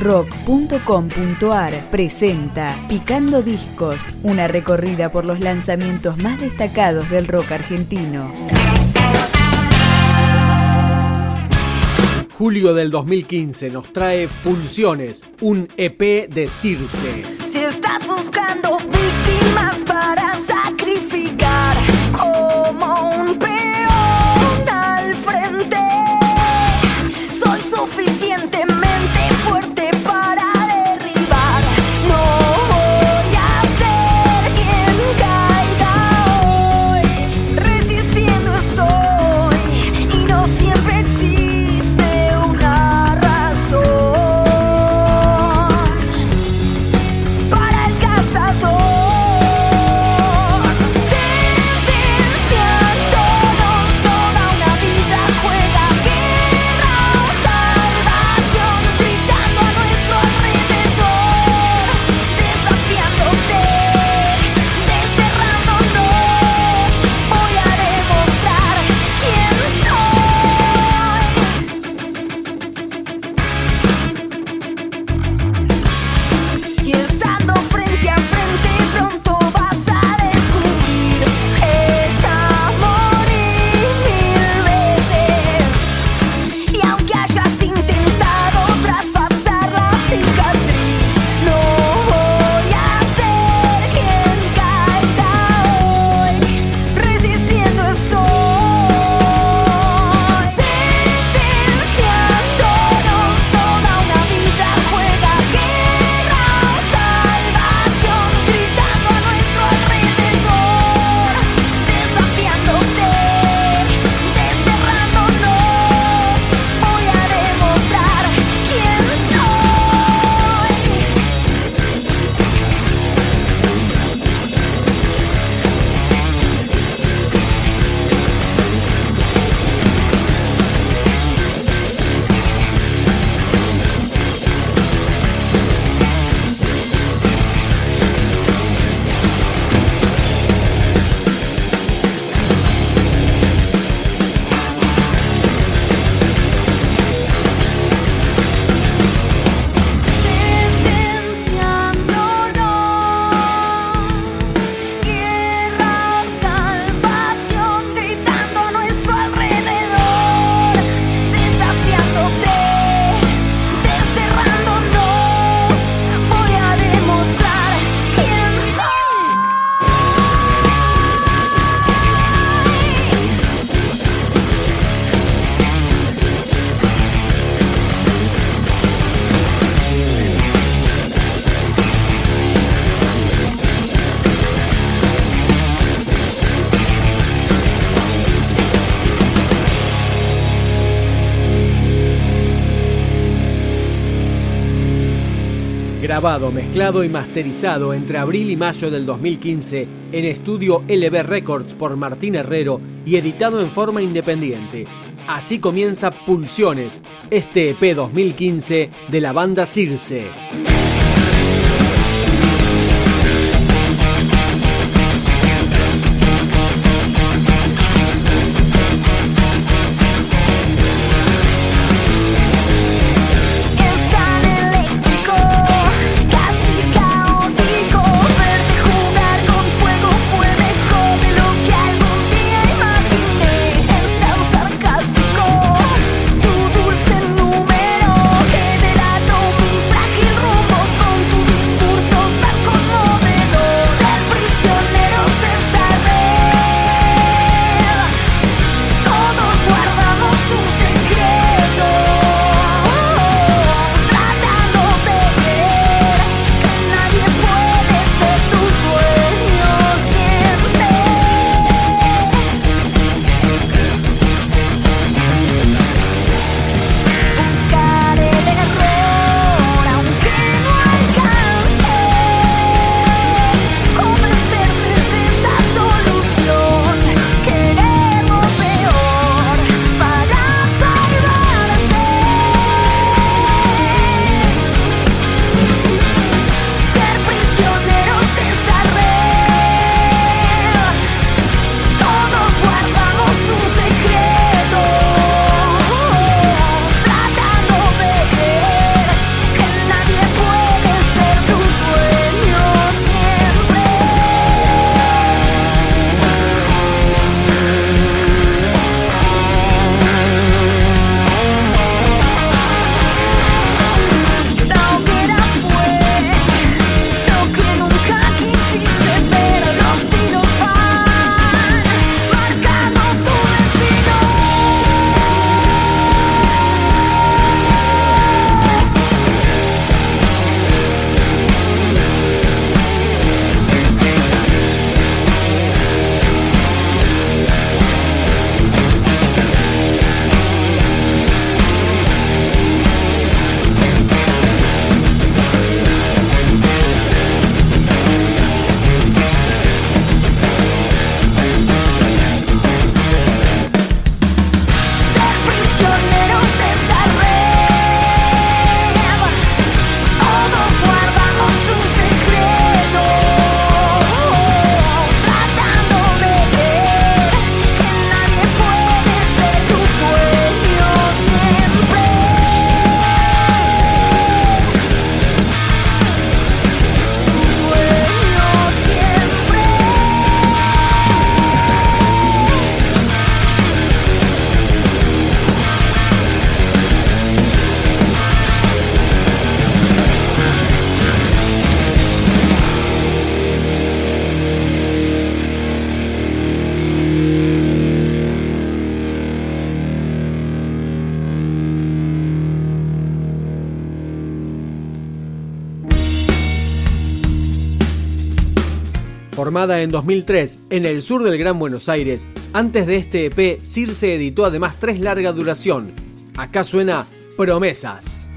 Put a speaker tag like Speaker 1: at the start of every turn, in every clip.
Speaker 1: rock.com.ar presenta Picando Discos, una recorrida por los lanzamientos más destacados del rock argentino.
Speaker 2: Julio del 2015 nos trae Pulsiones, un EP de Circe.
Speaker 3: Si estás buscando
Speaker 2: Grabado, mezclado y masterizado entre abril y mayo del 2015 en estudio LB Records por Martín Herrero y editado en forma independiente. Así comienza Pulsiones, este EP 2015 de la banda Circe.
Speaker 3: formada en 2003 en el sur del Gran Buenos Aires, antes de este EP Circe editó además tres larga duración. Acá suena Promesas.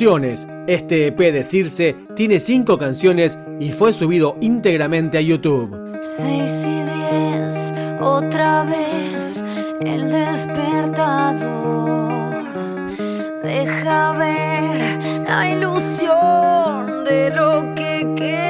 Speaker 3: canciones. Este EP de Circe tiene 5 canciones y fue subido íntegramente a YouTube.
Speaker 4: 6 y 10, otra vez el despertador. Deja ver la ilusión de lo que
Speaker 5: queda.